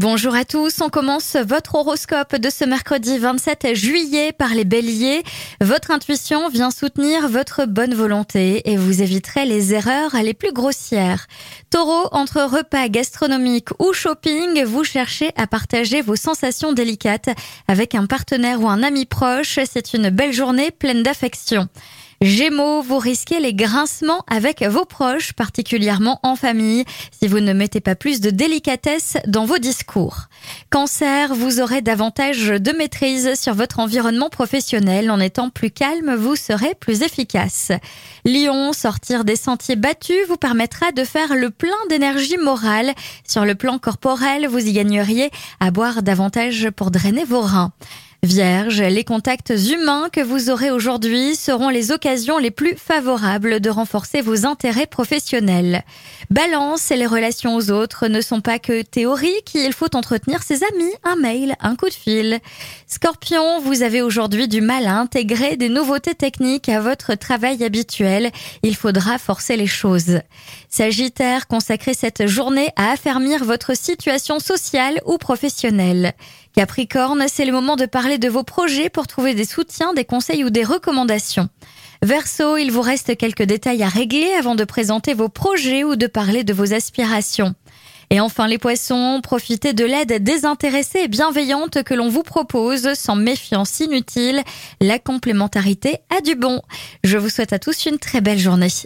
Bonjour à tous, on commence votre horoscope de ce mercredi 27 juillet par les béliers. Votre intuition vient soutenir votre bonne volonté et vous éviterez les erreurs les plus grossières. Taureau, entre repas gastronomiques ou shopping, vous cherchez à partager vos sensations délicates avec un partenaire ou un ami proche. C'est une belle journée pleine d'affection. Gémeaux, vous risquez les grincements avec vos proches, particulièrement en famille, si vous ne mettez pas plus de délicatesse dans vos discours. Cancer, vous aurez davantage de maîtrise sur votre environnement professionnel. En étant plus calme, vous serez plus efficace. Lion, sortir des sentiers battus vous permettra de faire le plein d'énergie morale. Sur le plan corporel, vous y gagneriez à boire davantage pour drainer vos reins. Vierge, les contacts humains que vous aurez aujourd'hui seront les occasions les plus favorables de renforcer vos intérêts professionnels. Balance et les relations aux autres ne sont pas que théoriques, il faut entretenir ses amis, un mail, un coup de fil. Scorpion, vous avez aujourd'hui du mal à intégrer des nouveautés techniques à votre travail habituel, il faudra forcer les choses. Sagittaire, consacrez cette journée à affermir votre situation sociale ou professionnelle. Capricorne, c'est le moment de parler de vos projets pour trouver des soutiens, des conseils ou des recommandations. Verseau, il vous reste quelques détails à régler avant de présenter vos projets ou de parler de vos aspirations. Et enfin les poissons, profitez de l'aide désintéressée et bienveillante que l'on vous propose sans méfiance inutile. La complémentarité a du bon. Je vous souhaite à tous une très belle journée.